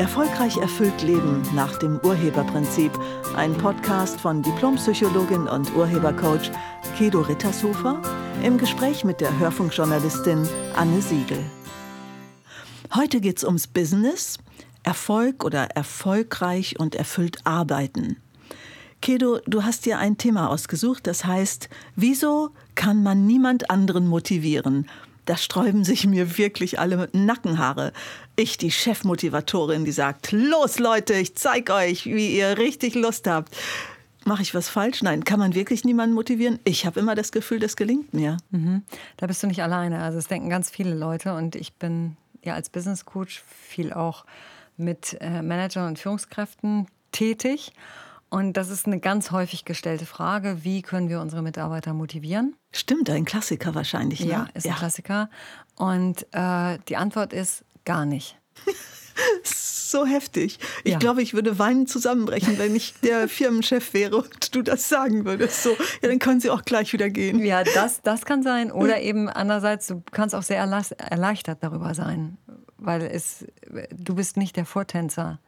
Erfolgreich erfüllt Leben nach dem Urheberprinzip. Ein Podcast von Diplompsychologin und Urhebercoach Kedo Rittershofer im Gespräch mit der Hörfunkjournalistin Anne Siegel. Heute geht es ums Business, Erfolg oder erfolgreich und erfüllt arbeiten. Kedo, du hast dir ein Thema ausgesucht, das heißt, wieso kann man niemand anderen motivieren? Da sträuben sich mir wirklich alle Nackenhaare. Ich, die Chefmotivatorin, die sagt, los Leute, ich zeig euch, wie ihr richtig Lust habt. Mache ich was falsch? Nein, kann man wirklich niemanden motivieren? Ich habe immer das Gefühl, das gelingt mir. Mhm. Da bist du nicht alleine. Also es denken ganz viele Leute und ich bin ja als Business Coach viel auch mit äh, Managern und Führungskräften tätig. Und das ist eine ganz häufig gestellte Frage, wie können wir unsere Mitarbeiter motivieren? Stimmt, ein Klassiker wahrscheinlich. Ne? Ja, ist ja. ein Klassiker. Und äh, die Antwort ist gar nicht. so heftig. Ich ja. glaube, ich würde weinend zusammenbrechen, wenn ich der Firmenchef wäre und du das sagen würdest. So, ja, dann können sie auch gleich wieder gehen. Ja, das, das kann sein. Oder eben andererseits, du kannst auch sehr erleichtert darüber sein, weil es, du bist nicht der Vortänzer.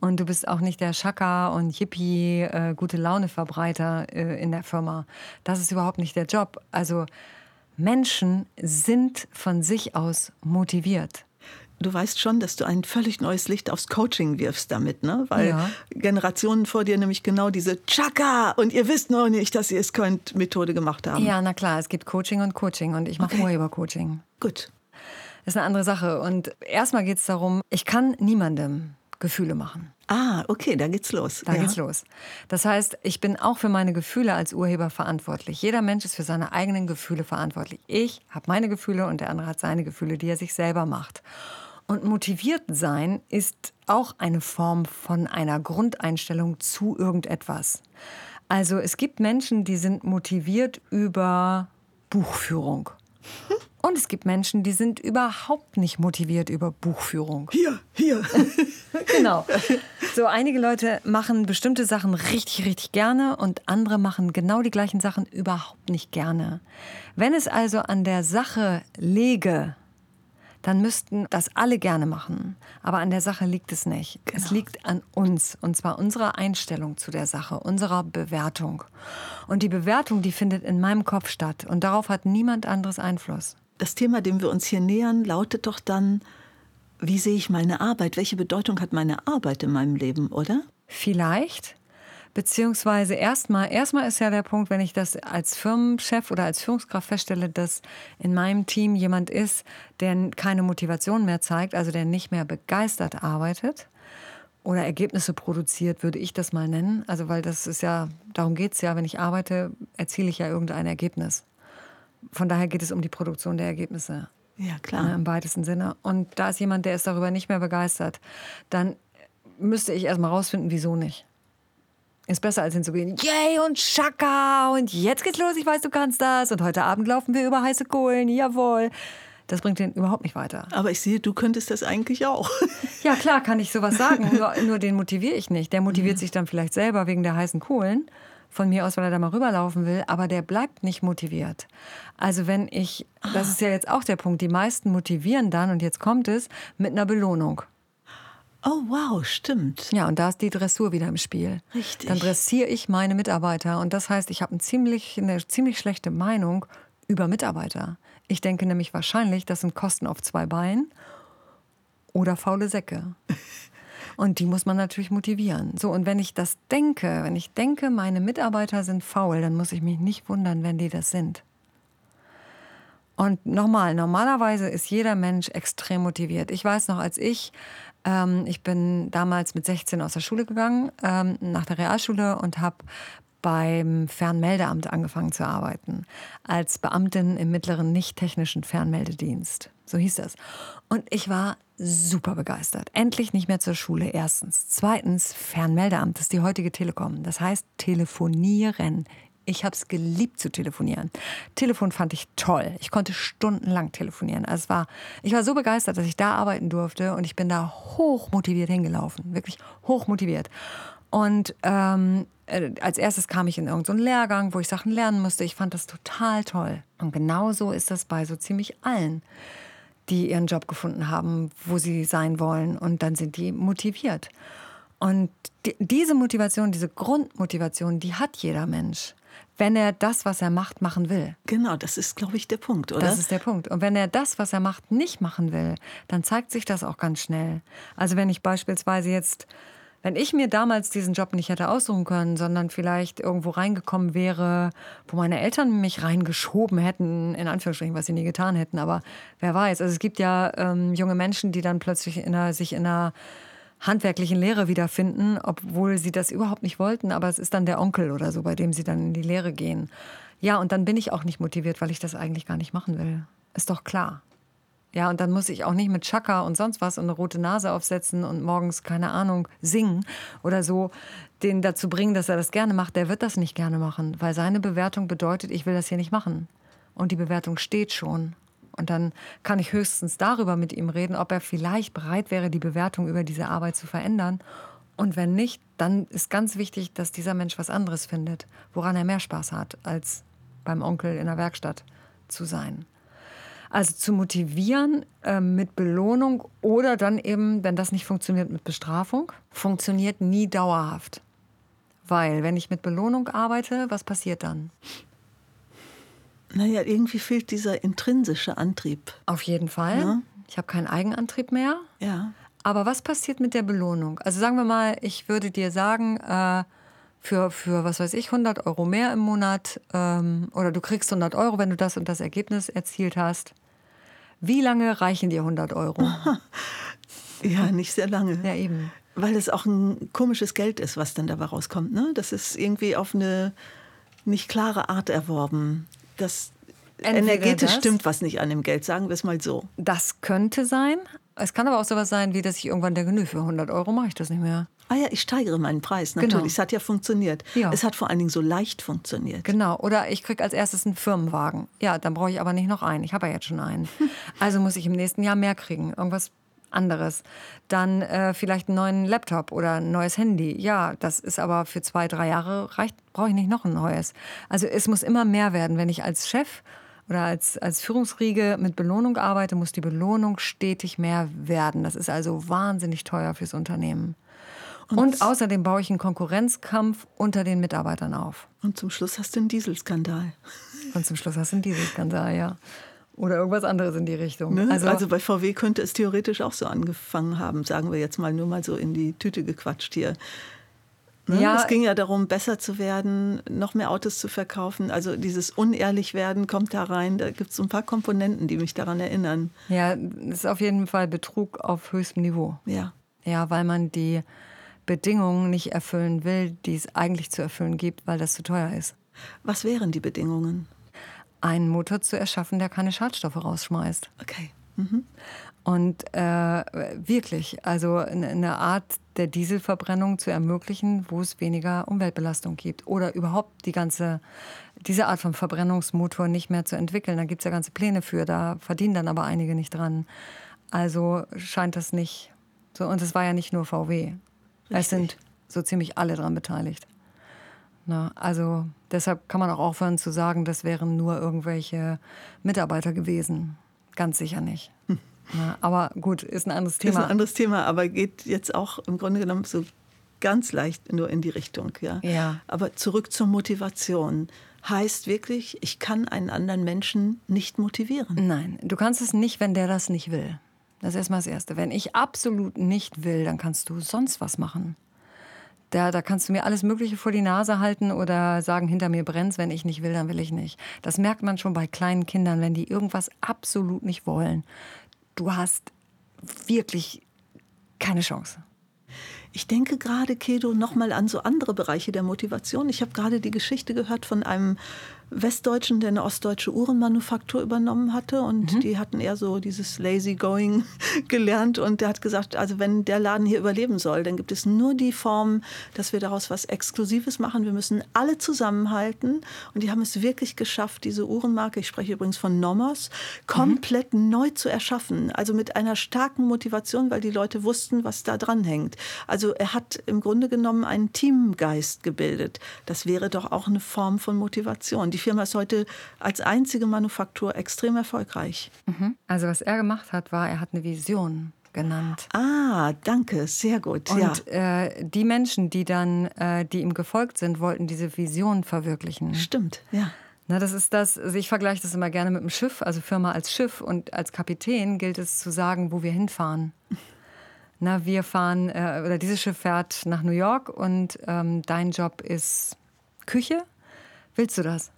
Und du bist auch nicht der Schakka und Hippie, äh, gute Laune-Verbreiter äh, in der Firma. Das ist überhaupt nicht der Job. Also Menschen sind von sich aus motiviert. Du weißt schon, dass du ein völlig neues Licht aufs Coaching wirfst damit, ne? Weil ja. Generationen vor dir nämlich genau diese Chaka und ihr wisst noch nicht, dass ihr es könnt Methode gemacht haben. Ja, na klar, es gibt Coaching und Coaching und ich mache okay. Urhebercoaching. Gut. Das ist eine andere Sache. Und erstmal geht es darum, ich kann niemandem Gefühle machen. Ah, okay, da geht's los. Da ja. geht's los. Das heißt, ich bin auch für meine Gefühle als Urheber verantwortlich. Jeder Mensch ist für seine eigenen Gefühle verantwortlich. Ich habe meine Gefühle und der andere hat seine Gefühle, die er sich selber macht. Und motiviert sein ist auch eine Form von einer Grundeinstellung zu irgendetwas. Also es gibt Menschen, die sind motiviert über Buchführung. Und es gibt Menschen, die sind überhaupt nicht motiviert über Buchführung. Hier, hier. genau. So einige Leute machen bestimmte Sachen richtig, richtig gerne und andere machen genau die gleichen Sachen überhaupt nicht gerne. Wenn es also an der Sache läge, dann müssten das alle gerne machen. Aber an der Sache liegt es nicht. Genau. Es liegt an uns. Und zwar unserer Einstellung zu der Sache, unserer Bewertung. Und die Bewertung, die findet in meinem Kopf statt. Und darauf hat niemand anderes Einfluss das Thema, dem wir uns hier nähern, lautet doch dann, wie sehe ich meine Arbeit? Welche Bedeutung hat meine Arbeit in meinem Leben, oder? Vielleicht. Beziehungsweise erstmal, erstmal ist ja der Punkt, wenn ich das als Firmenchef oder als Führungskraft feststelle, dass in meinem Team jemand ist, der keine Motivation mehr zeigt, also der nicht mehr begeistert arbeitet oder Ergebnisse produziert, würde ich das mal nennen. Also weil das ist ja, darum geht es ja, wenn ich arbeite, erziele ich ja irgendein Ergebnis. Von daher geht es um die Produktion der Ergebnisse. Ja, klar. Im weitesten Sinne. Und da ist jemand, der ist darüber nicht mehr begeistert. Dann müsste ich erstmal rausfinden, wieso nicht. Ist besser als hinzugehen, yay und Schaka und jetzt geht's los, ich weiß, du kannst das und heute Abend laufen wir über heiße Kohlen, jawohl. Das bringt den überhaupt nicht weiter. Aber ich sehe, du könntest das eigentlich auch. Ja, klar, kann ich sowas sagen. nur, nur den motiviere ich nicht. Der motiviert mhm. sich dann vielleicht selber wegen der heißen Kohlen von mir aus, weil er da mal rüberlaufen will, aber der bleibt nicht motiviert. Also wenn ich, das ist ja jetzt auch der Punkt, die meisten motivieren dann, und jetzt kommt es, mit einer Belohnung. Oh wow, stimmt. Ja, und da ist die Dressur wieder im Spiel. Richtig. Dann dressiere ich meine Mitarbeiter und das heißt, ich habe ein ziemlich, eine ziemlich schlechte Meinung über Mitarbeiter. Ich denke nämlich wahrscheinlich, das sind Kosten auf zwei Beinen oder faule Säcke. Und die muss man natürlich motivieren. So, und wenn ich das denke, wenn ich denke, meine Mitarbeiter sind faul, dann muss ich mich nicht wundern, wenn die das sind. Und nochmal, normalerweise ist jeder Mensch extrem motiviert. Ich weiß noch, als ich, ähm, ich bin damals mit 16 aus der Schule gegangen, ähm, nach der Realschule und habe beim Fernmeldeamt angefangen zu arbeiten, als Beamtin im mittleren nicht-technischen Fernmeldedienst. So hieß das. Und ich war super begeistert. Endlich nicht mehr zur Schule, erstens. Zweitens, Fernmeldeamt, das ist die heutige Telekom. Das heißt, telefonieren. Ich habe es geliebt zu telefonieren. Telefon fand ich toll. Ich konnte stundenlang telefonieren. Also es war, ich war so begeistert, dass ich da arbeiten durfte und ich bin da hoch motiviert hingelaufen. Wirklich hoch motiviert. Und ähm, äh, als erstes kam ich in irgendeinen Lehrgang, wo ich Sachen lernen musste. Ich fand das total toll. Und genauso ist das bei so ziemlich allen die ihren Job gefunden haben, wo sie sein wollen. Und dann sind die motiviert. Und die, diese Motivation, diese Grundmotivation, die hat jeder Mensch wenn er das, was er macht, machen will. Genau, das ist, glaube ich, der Punkt, oder? Das ist der Punkt. Und wenn er das, was er macht, nicht machen will, dann zeigt sich das auch ganz schnell. Also wenn ich beispielsweise jetzt, wenn ich mir damals diesen Job nicht hätte aussuchen können, sondern vielleicht irgendwo reingekommen wäre, wo meine Eltern mich reingeschoben hätten, in Anführungsstrichen, was sie nie getan hätten, aber wer weiß. Also es gibt ja ähm, junge Menschen, die dann plötzlich in einer, sich in einer handwerklichen Lehre wiederfinden, obwohl sie das überhaupt nicht wollten, aber es ist dann der Onkel oder so, bei dem sie dann in die Lehre gehen. Ja, und dann bin ich auch nicht motiviert, weil ich das eigentlich gar nicht machen will. Ist doch klar. Ja, und dann muss ich auch nicht mit Chaka und sonst was und eine rote Nase aufsetzen und morgens, keine Ahnung, singen oder so, den dazu bringen, dass er das gerne macht. Der wird das nicht gerne machen, weil seine Bewertung bedeutet, ich will das hier nicht machen. Und die Bewertung steht schon. Und dann kann ich höchstens darüber mit ihm reden, ob er vielleicht bereit wäre, die Bewertung über diese Arbeit zu verändern. Und wenn nicht, dann ist ganz wichtig, dass dieser Mensch was anderes findet, woran er mehr Spaß hat, als beim Onkel in der Werkstatt zu sein. Also zu motivieren äh, mit Belohnung oder dann eben, wenn das nicht funktioniert, mit Bestrafung, funktioniert nie dauerhaft. Weil wenn ich mit Belohnung arbeite, was passiert dann? Naja, irgendwie fehlt dieser intrinsische Antrieb. Auf jeden Fall. Ja. Ich habe keinen Eigenantrieb mehr. Ja. Aber was passiert mit der Belohnung? Also sagen wir mal, ich würde dir sagen, äh, für, für, was weiß ich, 100 Euro mehr im Monat ähm, oder du kriegst 100 Euro, wenn du das und das Ergebnis erzielt hast. Wie lange reichen dir 100 Euro? ja, nicht sehr lange. Ja, eben. Weil es auch ein komisches Geld ist, was dann dabei rauskommt. Ne? Das ist irgendwie auf eine nicht klare Art erworben das Entweder energetisch das, stimmt was nicht an dem Geld, sagen wir es mal so. Das könnte sein. Es kann aber auch sowas sein, wie dass ich irgendwann denke, nö, für 100 Euro mache ich das nicht mehr. Ah ja, ich steigere meinen Preis, natürlich. Genau. Es hat ja funktioniert. Ja. Es hat vor allen Dingen so leicht funktioniert. Genau. Oder ich kriege als erstes einen Firmenwagen. Ja, dann brauche ich aber nicht noch einen. Ich habe ja jetzt schon einen. Also muss ich im nächsten Jahr mehr kriegen. Irgendwas anderes. Dann äh, vielleicht einen neuen Laptop oder ein neues Handy. Ja, das ist aber für zwei, drei Jahre reicht, brauche ich nicht noch ein neues. Also es muss immer mehr werden. Wenn ich als Chef oder als, als Führungsriege mit Belohnung arbeite, muss die Belohnung stetig mehr werden. Das ist also wahnsinnig teuer fürs Unternehmen. Und, und außerdem baue ich einen Konkurrenzkampf unter den Mitarbeitern auf. Und zum Schluss hast du einen Dieselskandal. Und zum Schluss hast du einen Dieselskandal, ja. Oder irgendwas anderes in die Richtung. Ne? Also, also, bei VW könnte es theoretisch auch so angefangen haben, sagen wir jetzt mal nur mal so in die Tüte gequatscht hier. Ne? Ja, es ging ja darum, besser zu werden, noch mehr Autos zu verkaufen. Also dieses unehrlich werden kommt da rein. Da gibt es so ein paar Komponenten, die mich daran erinnern. Ja, es ist auf jeden Fall Betrug auf höchstem Niveau. Ja. Ja, weil man die Bedingungen nicht erfüllen will, die es eigentlich zu erfüllen gibt, weil das zu teuer ist. Was wären die Bedingungen? einen Motor zu erschaffen, der keine Schadstoffe rausschmeißt. Okay. Mhm. Und äh, wirklich, also eine Art der Dieselverbrennung zu ermöglichen, wo es weniger Umweltbelastung gibt. Oder überhaupt die ganze, diese Art von Verbrennungsmotor nicht mehr zu entwickeln. Da gibt es ja ganze Pläne für, da verdienen dann aber einige nicht dran. Also scheint das nicht so. Und es war ja nicht nur VW. Richtig. Es sind so ziemlich alle dran beteiligt. Na, also deshalb kann man auch aufhören zu sagen, das wären nur irgendwelche Mitarbeiter gewesen. Ganz sicher nicht. Hm. Na, aber gut, ist ein anderes Thema. Ist ein anderes Thema, aber geht jetzt auch im Grunde genommen so ganz leicht nur in die Richtung. Ja. ja. Aber zurück zur Motivation. Heißt wirklich, ich kann einen anderen Menschen nicht motivieren. Nein, du kannst es nicht, wenn der das nicht will. Das ist erstmal das Erste. Wenn ich absolut nicht will, dann kannst du sonst was machen. Da, da kannst du mir alles Mögliche vor die Nase halten oder sagen, hinter mir brennt wenn ich nicht will, dann will ich nicht. Das merkt man schon bei kleinen Kindern, wenn die irgendwas absolut nicht wollen. Du hast wirklich keine Chance. Ich denke gerade, Kedo, nochmal an so andere Bereiche der Motivation. Ich habe gerade die Geschichte gehört von einem Westdeutschen, der eine ostdeutsche Uhrenmanufaktur übernommen hatte. Und mhm. die hatten eher so dieses Lazy Going gelernt. Und der hat gesagt, also wenn der Laden hier überleben soll, dann gibt es nur die Form, dass wir daraus was Exklusives machen. Wir müssen alle zusammenhalten. Und die haben es wirklich geschafft, diese Uhrenmarke, ich spreche übrigens von Nomos, komplett mhm. neu zu erschaffen. Also mit einer starken Motivation, weil die Leute wussten, was da dran hängt. Also er hat im Grunde genommen einen Teamgeist gebildet. Das wäre doch auch eine Form von Motivation die Firma ist heute als einzige Manufaktur extrem erfolgreich. Mhm. Also was er gemacht hat, war, er hat eine Vision genannt. Ah, danke, sehr gut. Und ja. äh, die Menschen, die dann, äh, die ihm gefolgt sind, wollten diese Vision verwirklichen. Stimmt, ja. Na, das ist das, also ich vergleiche das immer gerne mit dem Schiff, also Firma als Schiff und als Kapitän gilt es zu sagen, wo wir hinfahren. Na, wir fahren, äh, oder dieses Schiff fährt nach New York und ähm, dein Job ist Küche. Willst du das?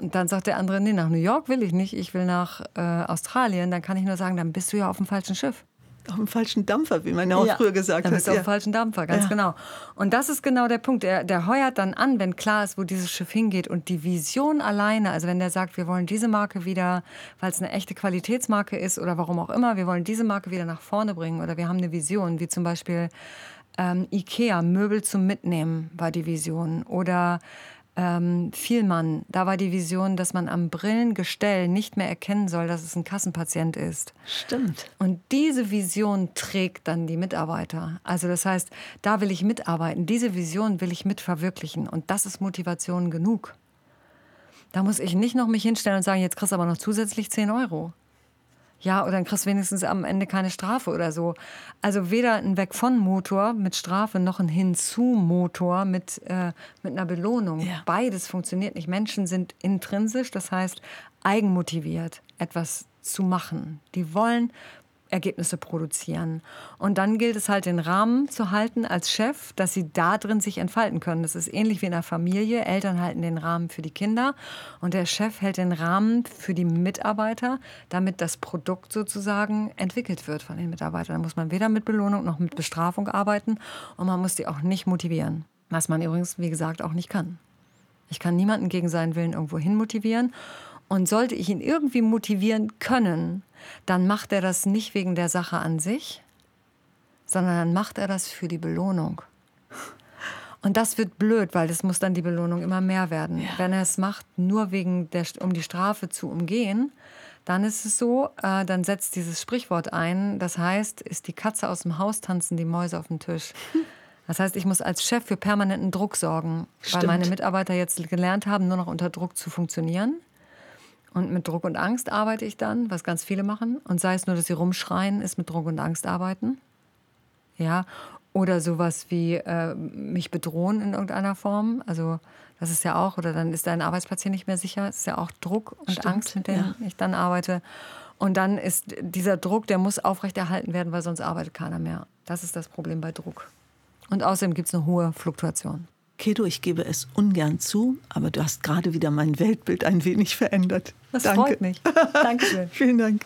Und dann sagt der andere, nee, nach New York will ich nicht, ich will nach äh, Australien. Dann kann ich nur sagen, dann bist du ja auf dem falschen Schiff. Auf dem falschen Dampfer, wie man ja auch früher gesagt dann hat. bist du auf ja. dem falschen Dampfer, ganz Ja. genau. Und das ist genau der Punkt. Der, der heuert dann an, wenn klar ist, wo dieses Schiff hingeht. Und die Vision alleine, also wenn der sagt, wir wollen diese Marke wieder, weil es eine echte Qualitätsmarke ist oder warum auch immer, wir wollen diese Marke wieder nach vorne bringen oder wir haben eine Vision, wie zum Beispiel ähm, Ikea, Möbel zum Mitnehmen war die Vision. Oder ähm, Vielmann, da war die Vision, dass man am Brillengestell nicht mehr erkennen soll, dass es ein Kassenpatient ist. Stimmt. Und diese Vision trägt dann die Mitarbeiter. Also das heißt, da will ich mitarbeiten, diese Vision will ich mitverwirklichen. Und das ist Motivation genug. Da muss ich nicht noch mich hinstellen und sagen, jetzt kriegst du aber noch zusätzlich 10 Euro. Ja, oder dann kriegst du wenigstens am Ende keine Strafe oder so. Also weder ein Weg von Motor mit Strafe noch ein Hinzu-Motor mit, äh, mit einer Belohnung. Ja. Beides funktioniert nicht. Menschen sind intrinsisch, das heißt eigenmotiviert, etwas zu machen. Die wollen Ergebnisse produzieren. Und dann gilt es halt, den Rahmen zu halten als Chef, dass sie da drin sich entfalten können. Das ist ähnlich wie in einer Familie. Eltern halten den Rahmen für die Kinder und der Chef hält den Rahmen für die Mitarbeiter, damit das Produkt sozusagen entwickelt wird von den Mitarbeitern. Da muss man weder mit Belohnung noch mit Bestrafung arbeiten und man muss die auch nicht motivieren. Was man übrigens, wie gesagt, auch nicht kann. Ich kann niemanden gegen seinen Willen irgendwo hin motivieren. Und sollte ich ihn irgendwie motivieren können, dann macht er das nicht wegen der Sache an sich, sondern dann macht er das für die Belohnung. Und das wird blöd, weil das muss dann die Belohnung immer mehr werden. Wenn er es macht, nur wegen der, um die Strafe zu umgehen, dann ist es so, äh, dann setzt dieses Sprichwort ein. Das heißt, ist die Katze aus dem Haus, tanzen die Mäuse auf dem Tisch. Das heißt, ich muss als Chef für permanenten Druck sorgen, weil Stimmt. meine Mitarbeiter jetzt gelernt haben, nur noch unter Druck zu funktionieren. Und mit Druck und Angst arbeite ich dann, was ganz viele machen. Und sei es nur, dass sie rumschreien, ist mit Druck und Angst arbeiten. Ja. Oder sowas wie äh, mich bedrohen in irgendeiner Form. Also das ist ja auch, oder dann ist dein Arbeitsplatz hier nicht mehr sicher. Das ist ja auch Druck und Stimmt, Angst, mit denen ich dann arbeite. Und dann ist dieser Druck, der muss aufrechterhalten werden, weil sonst arbeitet keiner mehr. Das ist das Problem bei Druck. Und außerdem gibt es eine hohe Fluktuation. Kedo, ich gebe es ungern zu, aber du hast gerade wieder mein Weltbild ein wenig verändert. Das Danke. freut mich. Dankeschön. Vielen Dank.